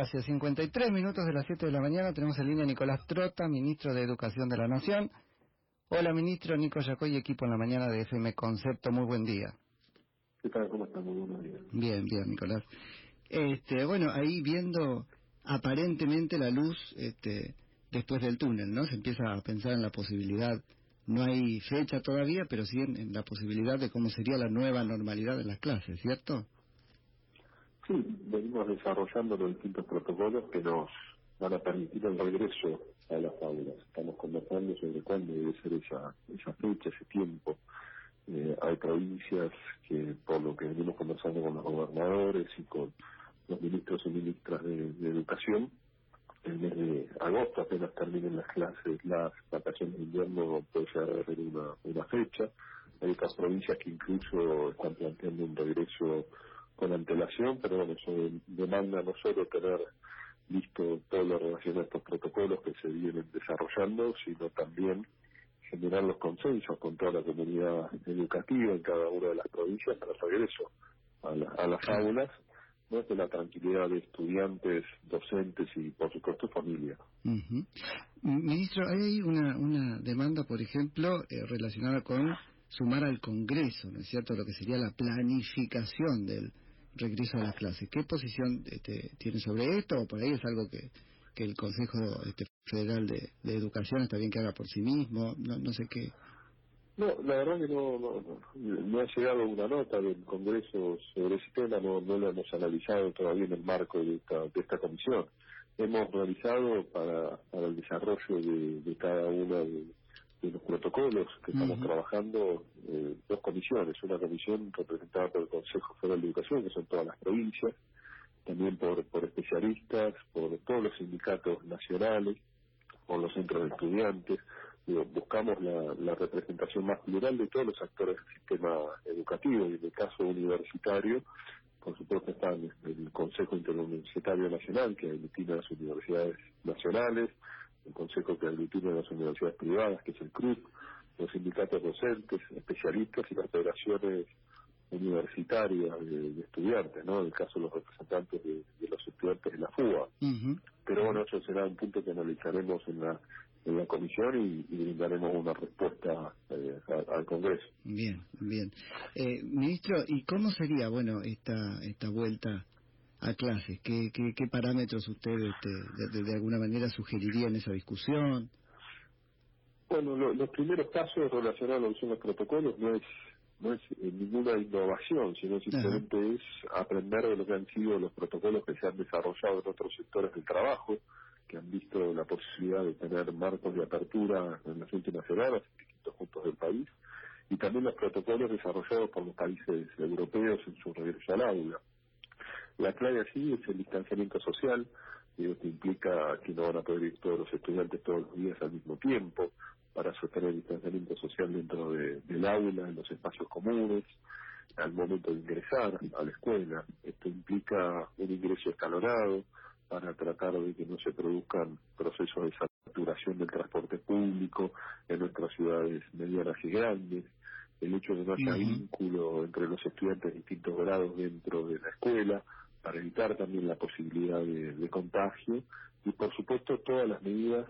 Gracias. 53 minutos de las 7 de la mañana. Tenemos en línea a Nicolás Trota, ministro de Educación de la Nación. Hola, ministro Nico Yacoy, equipo en la mañana de FM Concepto. Muy buen día. ¿Qué tal? ¿Cómo están? Muy buenos días. Bien, bien, Nicolás. Este, bueno, ahí viendo aparentemente la luz este, después del túnel, ¿no? Se empieza a pensar en la posibilidad, no hay fecha todavía, pero sí en la posibilidad de cómo sería la nueva normalidad de las clases, ¿cierto? Sí, venimos desarrollando los distintos protocolos que nos van a permitir el regreso a las aulas. Estamos conversando sobre cuándo debe ser esa, esa fecha, ese tiempo. Eh, hay provincias que, por lo que venimos conversando con los gobernadores y con los ministros y ministras de, educación, el mes de agosto apenas terminen las clases, las vacaciones de invierno puede ser una fecha. Hay otras provincias que incluso están planteando un regreso con antelación, pero bueno, eso demanda no solo tener listo todo lo relacionado a estos protocolos que se vienen desarrollando, sino también generar los consensos con toda la comunidad educativa en cada una de las provincias para el regreso a, las aulas, desde la tranquilidad de estudiantes, docentes y, por supuesto, familia. Ministro, hay una, una demanda, por ejemplo, eh, relacionada con sumar al Congreso, ¿no es cierto?, lo que sería la planificación del regreso a las clases. ¿Qué posición este, tiene sobre esto? ¿O por ahí es algo que, que el Consejo este, Federal de, Educación está bien que haga por sí mismo? No, no sé qué. No, la verdad que no, no, no, ha llegado una nota del Congreso sobre ese tema, no, no lo hemos analizado todavía en el marco de esta, de esta comisión. Hemos realizado para, para el desarrollo de, de cada una de, de los protocolos que estamos trabajando eh, dos comisiones, una comisión representada por el Consejo Federal de Educación, que son todas las provincias, también por, por especialistas, por todos los sindicatos nacionales, por los centros de estudiantes, buscamos la, la, representación más plural de todos los actores del sistema educativo y en el caso universitario, por supuesto está el Consejo Interuniversitario Nacional que aglutina las universidades nacionales, el Consejo que aglutina las universidades privadas, que es el CRUP, los sindicatos docentes, especialistas y las federaciones universitarias de, estudiantes, ¿no? En el caso de los representantes de, los estudiantes de la FUA. Pero bueno, eso será un punto que analizaremos en la en la comisión y, brindaremos una respuesta eh, al Congreso. Bien, bien. Eh, ministro, ¿y cómo sería, bueno, esta esta vuelta a clases? ¿Qué, qué, parámetros usted este, de, alguna manera sugeriría en esa discusión? Bueno, los primeros pasos relacionados a lo los protocolos no es no es eh, ninguna innovación, sino simplemente es aprender de lo que han sido los protocolos que se han desarrollado en otros sectores del trabajo, que han visto la posibilidad de tener marcos de apertura en las últimas semanas en distintos puntos del país, y también los protocolos desarrollados por los países europeos en su regreso al aula. La clave así es el distanciamiento social, y esto implica que no van a poder ir todos los estudiantes todos los días al mismo tiempo, para sostener el distanciamiento social dentro del aula, en los espacios comunes, al momento de ingresar a la escuela. Esto implica un ingreso escalonado para tratar de que no se produzcan procesos de saturación del transporte público en nuestras ciudades medianas y grandes el hecho de no haya vínculo entre los estudiantes de distintos grados dentro de la escuela, para evitar también la posibilidad de, contagio, y por supuesto todas las medidas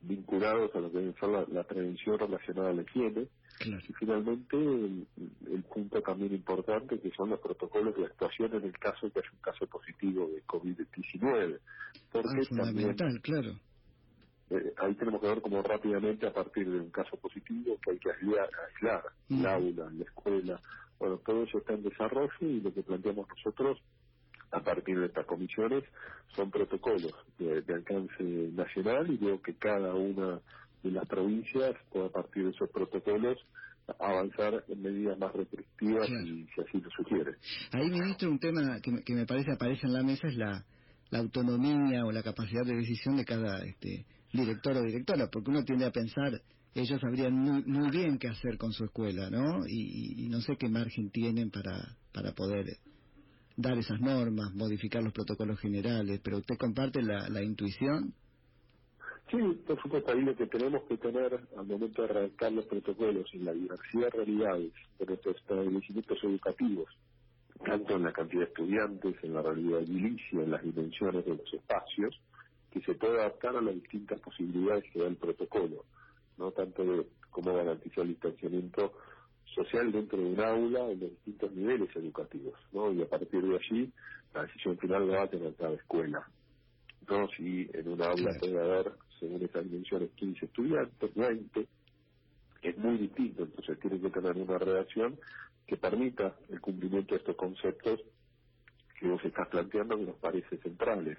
vinculadas a lo que debe ser la, prevención relacionada a la higiene, y finalmente el, punto también importante que son los protocolos de actuación en el caso de que haya un caso positivo de COVID-19. Porque ah, fundamental, claro. Eh, ahí tenemos que ver cómo rápidamente a partir de un caso positivo que hay que aislar, aislar el aula, la escuela, bueno, todo eso está en desarrollo y lo que planteamos nosotros a partir de estas comisiones son protocolos de, alcance nacional y veo que cada una de las provincias puede a partir de esos protocolos avanzar en medidas más restrictivas y si así lo sugiere. Ahí, ministro, un tema que que me parece aparece en la mesa es la la autonomía o la capacidad de decisión de cada este, director o directora, porque uno tiende a pensar, ellos sabrían muy, muy bien qué hacer con su escuela, ¿no? Y, no sé qué margen tienen para, para poder dar esas normas, modificar los protocolos generales, pero usted comparte la, la intuición. Sí, por supuesto, ahí lo que tenemos que tener al momento de redactar los protocolos en la diversidad de realidades de nuestros establecimientos educativos tanto en la cantidad de estudiantes, en la realidad edilicia, en las dimensiones de los espacios, que se puede adaptar a las distintas posibilidades que da el protocolo, no tanto de cómo garantizar el distanciamiento social dentro de un aula en los distintos niveles educativos, ¿no? Y a partir de allí, la decisión final la va a tener cada escuela. ¿no? Si en un aula puede haber, según estas dimensiones, 15 estudiantes, 20, es muy distinto, entonces tiene que tener una redacción que permita el cumplimiento de estos conceptos que vos estás planteando que nos parece centrales.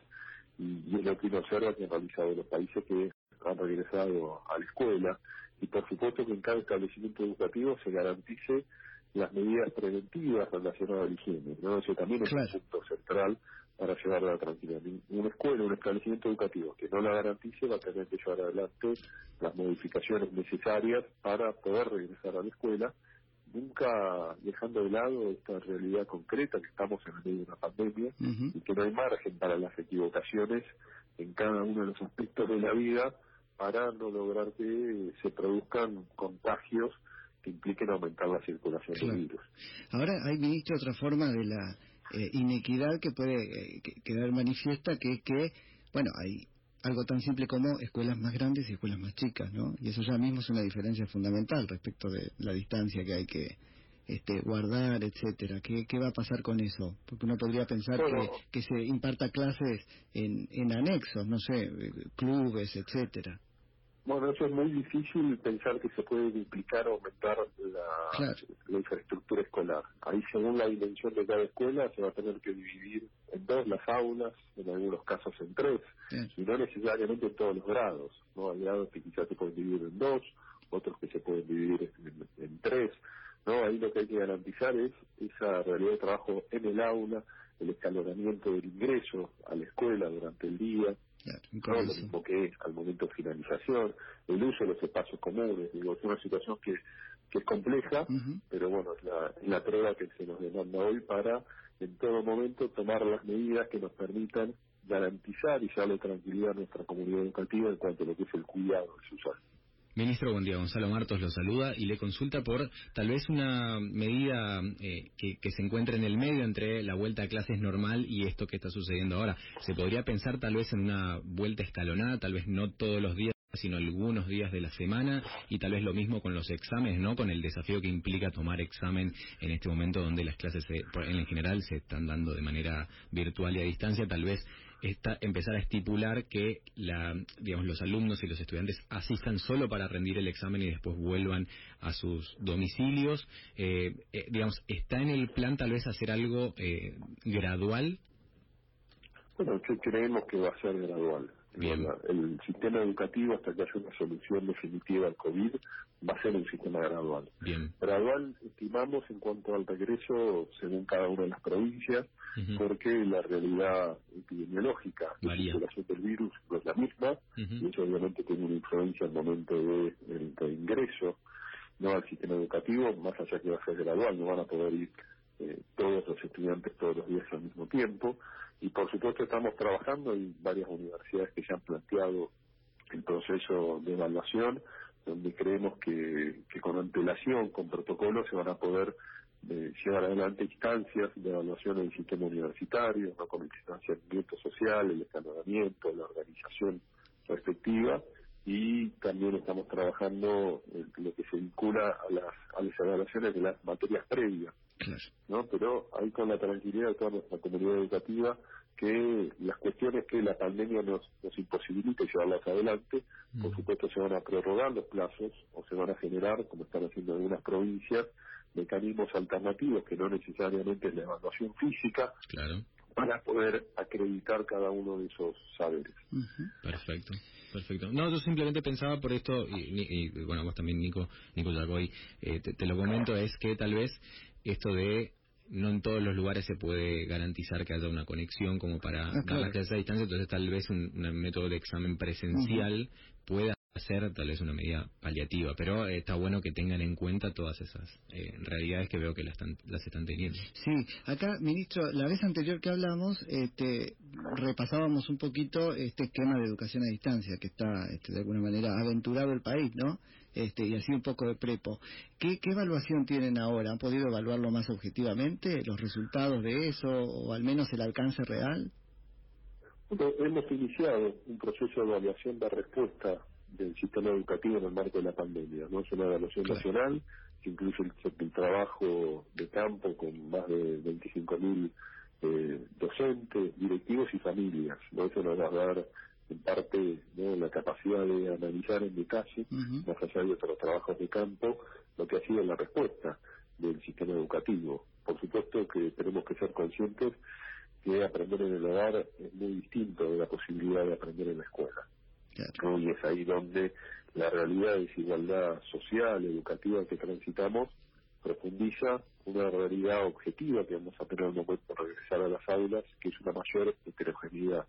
Y, es lo que uno observa que han realizado los países que han regresado a la escuela y por supuesto que en cada establecimiento educativo se garantice las medidas preventivas relacionadas al higiene. ¿no? Eso también es un punto central para llevar a la tranquilidad. Una escuela, un establecimiento educativo que no la garantice va a tener que llevar adelante las modificaciones necesarias para poder regresar a la escuela, nunca dejando de lado esta realidad concreta que estamos en medio de una pandemia y que no hay margen para las equivocaciones en cada uno de los aspectos de la vida para no lograr que se produzcan contagios que impliquen aumentar la circulación del virus. Ahora hay, ministro, otra forma de la eh, inequidad que puede eh, quedar manifiesta, que es que, bueno, hay algo tan simple como escuelas más grandes y escuelas más chicas, ¿no? Y eso ya mismo es una diferencia fundamental respecto de la distancia que hay que este, guardar, etcétera. ¿Qué, ¿Qué va a pasar con eso? Porque uno podría pensar que, que se imparta clases en, en anexos, no sé, eh, clubes, etcétera. Bueno, eso es muy difícil pensar que se puede duplicar o aumentar la, infraestructura escolar. Ahí, según la dimensión de cada escuela, se va a tener que dividir en dos las aulas, en algunos casos en tres, y no necesariamente en todos los grados. ¿no? Hay grados que quizás se pueden dividir en dos, otros que se pueden dividir en, tres. ¿no? Ahí lo que hay que garantizar es esa realidad de trabajo en el aula, el escalonamiento del ingreso a la escuela durante el día, Claro, lo mismo que al momento de finalización, el uso de los espacios comunes, digo, es una situación que, que es compleja, pero bueno, es la, la prueba que se nos demanda hoy para en todo momento tomar las medidas que nos permitan garantizar y darle tranquilidad a nuestra comunidad educativa en cuanto a lo que es el cuidado de sus usuarios. Ministro, buen día. Gonzalo Martos lo saluda y le consulta por tal vez una medida eh, que, se encuentre en el medio entre la vuelta a clases normal y esto que está sucediendo ahora. ¿Se podría pensar tal vez en una vuelta escalonada, tal vez no todos los días? Sino algunos días de la semana y tal vez lo mismo con los exámenes, ¿no? Con el desafío que implica tomar examen en este momento donde las clases en general se están dando de manera virtual y a distancia, tal vez empezar a estipular que la, digamos, los alumnos y los estudiantes asistan solo para rendir el examen y después vuelvan a sus domicilios. Eh, eh, digamos, ¿está en el plan tal vez hacer algo eh, gradual? Bueno, creemos que va a ser gradual. El sistema educativo, hasta que haya una solución definitiva al COVID, va a ser un sistema gradual. Gradual, estimamos, en cuanto al regreso, según cada una de las provincias, porque la realidad epidemiológica de la circulación del virus no es la misma, y eso obviamente tiene una influencia al momento de, de, ingreso no al sistema educativo, más allá que va a ser gradual, no van a poder ir eh, todos los estudiantes todos los días al mismo tiempo. Y por supuesto estamos trabajando, hay varias universidades que ya han planteado el proceso de evaluación, donde creemos que, que con antelación, con protocolos, se van a poder eh, llevar adelante instancias de evaluación en el sistema universitario, ¿no? con el distanciamiento social, el escalonamiento, la organización respectiva, y también estamos trabajando en lo que se vincula a las, a las evaluaciones de las materias previas ¿no? Pero ahí con la tranquilidad de toda nuestra comunidad educativa que las cuestiones que la pandemia nos, nos imposibilita llevarlas adelante, por mm. supuesto se van a prorrogar los plazos o se van a generar, como están haciendo algunas provincias, mecanismos alternativos que no necesariamente es la evaluación física, para poder acreditar cada uno de esos saberes. Perfecto. Perfecto. No, yo simplemente pensaba por esto, y, bueno, vos también, Nico, Nico Yagoy, eh, te, lo comento, es que tal vez esto de no en todos los lugares se puede garantizar que haya una conexión como para ah, dar a distancia, entonces tal vez un, método de examen presencial pueda ser tal vez una medida paliativa, pero eh, está bueno que tengan en cuenta todas esas eh, realidades que veo que las están, las están teniendo. Sí, acá, ministro, la vez anterior que hablamos, este, repasábamos un poquito este esquema de educación a distancia que está, este, de alguna manera, aventurado el país, ¿no? Este, y así un poco de prepo. ¿Qué, ¿Qué evaluación tienen ahora? ¿Han podido evaluarlo más objetivamente, los resultados de eso, o al menos el alcance real? hemos iniciado un proceso de evaluación de respuesta del sistema educativo en el marco de la pandemia. no Es una evaluación nacional que incluye el, trabajo de campo con más de 25.000 eh, docentes, directivos y familias. ¿no? Eso nos va a dar en parte ¿no? la capacidad de analizar en detalle, más allá de otros trabajos de campo, lo que ha sido la respuesta del sistema educativo. Por supuesto que tenemos que ser conscientes que aprender en el hogar es muy distinto de la posibilidad de aprender en la escuela. Y es ahí donde la realidad de desigualdad social, educativa que transitamos, profundiza una realidad objetiva que vamos a tener el momento de regresar a las aulas, que es una mayor heterogeneidad,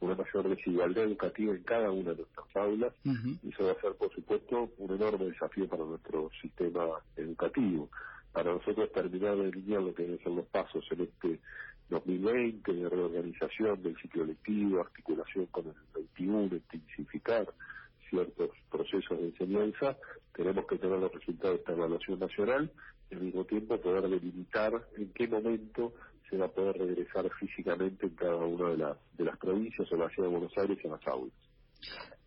una mayor desigualdad educativa en cada una de nuestras aulas, y eso va a ser, por supuesto, un enorme desafío para nuestro sistema educativo. Para nosotros terminar de delinear lo que deben ser los pasos en este 2020 de reorganización del ciclo lectivo, articulación con el 21, intensificar ciertos procesos de enseñanza, tenemos que tener los resultados de esta evaluación nacional y al mismo tiempo poder delimitar en qué momento se va a poder regresar físicamente en cada una de las, de las provincias o la ciudad de Buenos Aires en las aulas.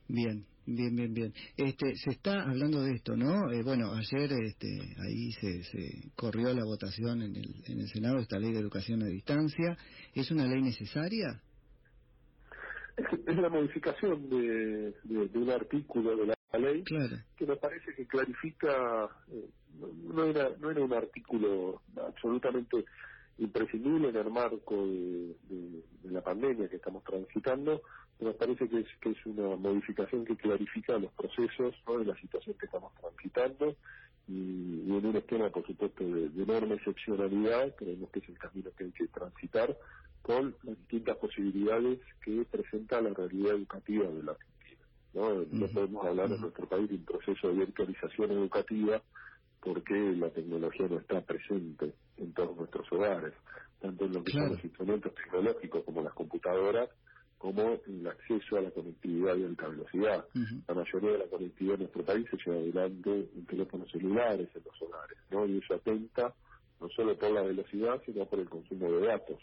Bien, bien, bien, bien. Este, se está hablando de esto, ¿no? Eh, bueno, ayer este, ahí se, se corrió la votación en el, en el Senado esta ley de educación a distancia. ¿Es una ley necesaria? Es, la modificación de, de, un artículo de la ley que me parece que clarifica, eh, no, era, no era un artículo absolutamente imprescindible en el marco de, la pandemia que estamos transitando, me parece que es, que es una modificación que clarifica los procesos de la situación que estamos transitando y, en un esquema, por supuesto, de, enorme excepcionalidad, creemos que es el camino que hay que transitar con las distintas posibilidades que presenta la realidad educativa de la Argentina. No, no podemos hablar en nuestro país de un proceso de virtualización educativa porque la tecnología no está presente en todos nuestros hogares, tanto en lo que son los instrumentos tecnológicos como las computadoras, como el acceso a la conectividad y alta velocidad. La mayoría de la conectividad en nuestro país se lleva adelante en teléfonos celulares en los hogares, ¿no? Y eso atenta no solo por la velocidad, sino por el consumo de datos,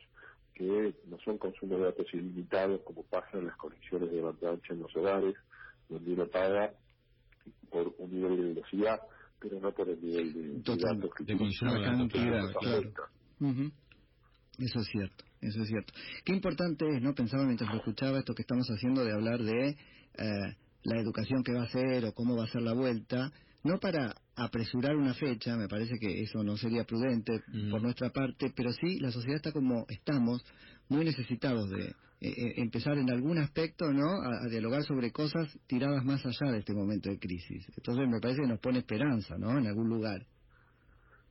que no son consumo de datos ilimitados como pasa en las conexiones de banda ancha en los hogares, donde uno paga por un nivel de velocidad pero no por el nivel de, Total, datos que de consumo de cantidad, claro. Eso es cierto, eso es cierto. Qué importante es, ¿no? Pensaba mientras lo escuchaba esto que estamos haciendo de hablar de eh, la educación que va a ser o cómo va a ser la vuelta, no para apresurar una fecha, me parece que eso no sería prudente por nuestra parte, pero sí la sociedad está como estamos, muy necesitados de eh, eh, empezar en algún aspecto, ¿no? A, dialogar sobre cosas tiradas más allá de este momento de crisis. Entonces me parece que nos pone esperanza, ¿no? En algún lugar.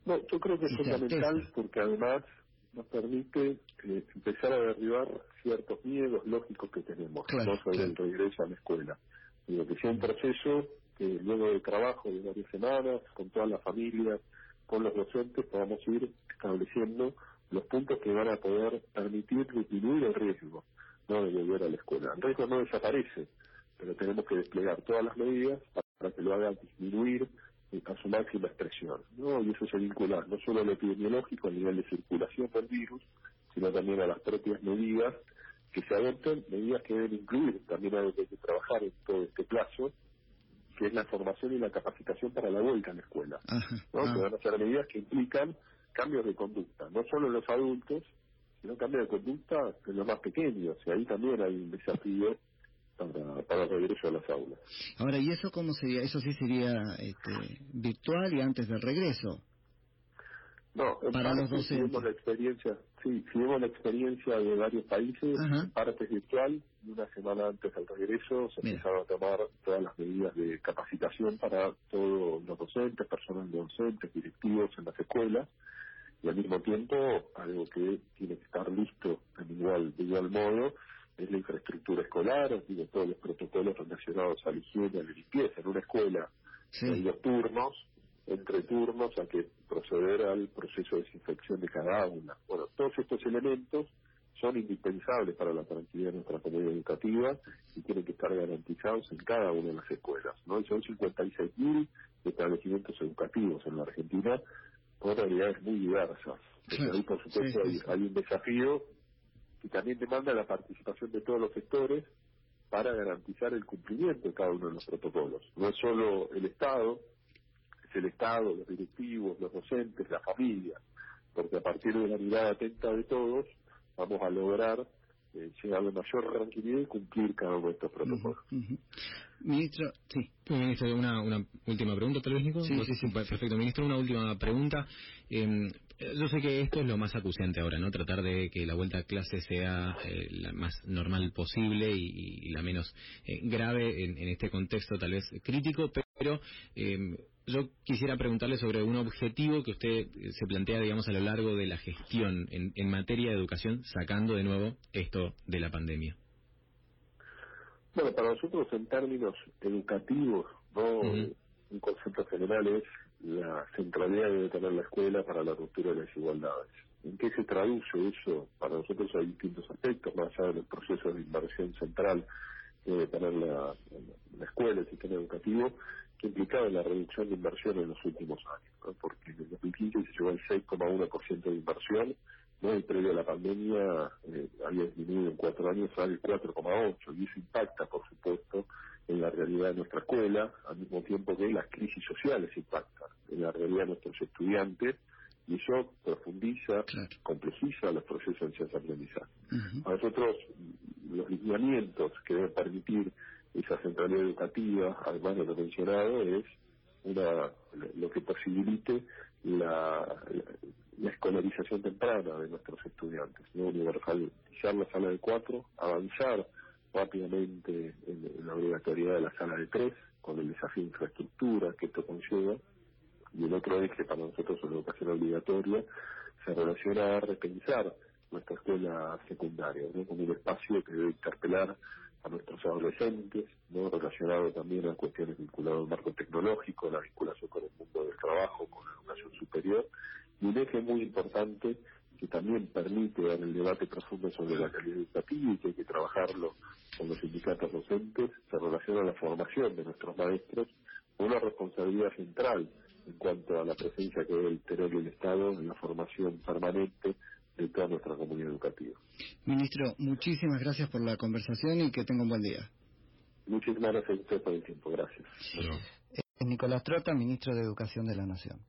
No, yo creo que es fundamental porque además nos permite eh, empezar a derribar ciertos miedos lógicos que tenemos sobre el regreso a la escuela. Digo, que sea un proceso luego del trabajo de varias semanas, con toda la familia, con los docentes, podamos ir estableciendo los puntos que van a poder permitir disminuir el riesgo no de volver a la escuela. El riesgo no desaparece, pero tenemos que desplegar todas las medidas para que lo haga disminuir a su máxima expresión. ¿no? Y eso se vincula no solo a lo epidemiológico, a nivel de circulación del virus, sino también a las propias medidas que se adopten, medidas que deben incluir también hay que trabajar en todo este plazo, que es la formación y la capacitación para la vuelta a la escuela. ¿no? Que van a ser medidas que implican cambios de conducta, no solo en los adultos, sino cambios de conducta en los más pequeños, y ahí también hay un desafío para, para el regreso a las aulas. Ahora, ¿y eso cómo sería? Eso sí sería este, virtual y antes del regreso. No, para los docentes. Si la experiencia, sí, si vemos la experiencia de varios países, parte virtual, y una semana antes del regreso se empezaron a tomar todas las medidas de capacitación para todos los docentes, personal docentes, directivos en las escuelas, y al mismo tiempo algo que tiene que estar listo en igual, de igual modo es la infraestructura escolar, digo, todos los protocolos relacionados a la higiene, a la limpieza. En una escuela hay dos turnos, entre turnos hay que proceder al proceso de desinfección de cada aula. Bueno, todos estos elementos son indispensables para la tranquilidad de nuestra comunidad educativa y tienen que estar garantizados en cada una de las escuelas. ¿no? son 56.000 establecimientos educativos en la Argentina con realidades muy diversas. ahí, por supuesto, hay, un desafío que también demanda la participación de todos los sectores para garantizar el cumplimiento de cada uno de los protocolos. No es solo el Estado, es el Estado, los directivos, los docentes, la familia, porque a partir de la mirada atenta de todos vamos a lograr eh, llegar a mayor tranquilidad y cumplir cada uno de estos protocolos. Ministro, sí. Ministro, una, una última pregunta, tal vez, Nico. Sí, sí, sí. Perfecto, ministro, una última pregunta. Eh, yo sé que esto es lo más acuciante ahora, ¿no? Tratar de que la vuelta a clase sea eh, la más normal posible y, la menos eh, grave en, este contexto tal vez crítico, pero eh, yo quisiera preguntarle sobre un objetivo que usted se plantea, digamos, a lo largo de la gestión en, materia de educación, sacando de nuevo esto de la pandemia. Bueno, para nosotros en términos educativos, ¿no? un concepto general es la centralidad que debe tener la escuela para la ruptura de las desigualdades. ¿En qué se traduce eso? Para nosotros hay distintos aspectos, más allá del proceso de inversión central que debe tener la, escuela, el sistema educativo, que implicaba la reducción de inversión en los últimos años, porque en el 2015 se llegó al 6,1% de inversión, ¿no? y previo a la pandemia eh, había disminuido en cuatro años al 4,8%, y eso impacta, por supuesto, en la realidad de nuestra escuela, al mismo tiempo que las crisis sociales impactan en la realidad de nuestros estudiantes, y eso profundiza, complejiza los procesos de enseñanza-aprendizaje. A nosotros, los lineamientos que deben permitir esa centralidad educativa, además de lo mencionado, es una, lo que posibilite la, la, escolarización temprana de nuestros estudiantes, ¿no? universalizar la sala de cuatro, avanzar rápidamente en, la obligatoriedad de la sala de tres, con el desafío de infraestructura que esto conlleva, y el otro eje para nosotros en la educación obligatoria se relaciona a repensar nuestra escuela secundaria, ¿no? como un espacio que debe interpelar a nuestros adolescentes, ¿no? relacionado también a cuestiones vinculadas al marco tecnológico, la vinculación con el mundo del trabajo, con la educación superior, y un eje muy importante que también permite dar el debate profundo sobre la calidad educativa y que hay que trabajarlo con los sindicatos docentes, se relaciona a la formación de nuestros maestros, una responsabilidad central en cuanto a la presencia que debe tener el Estado en la formación permanente de toda nuestra comunidad educativa. Ministro, muchísimas gracias por la conversación y que tenga un buen día. Muchísimas gracias a usted por el tiempo. Gracias. Es Nicolás Trota, ministro de Educación de la Nación.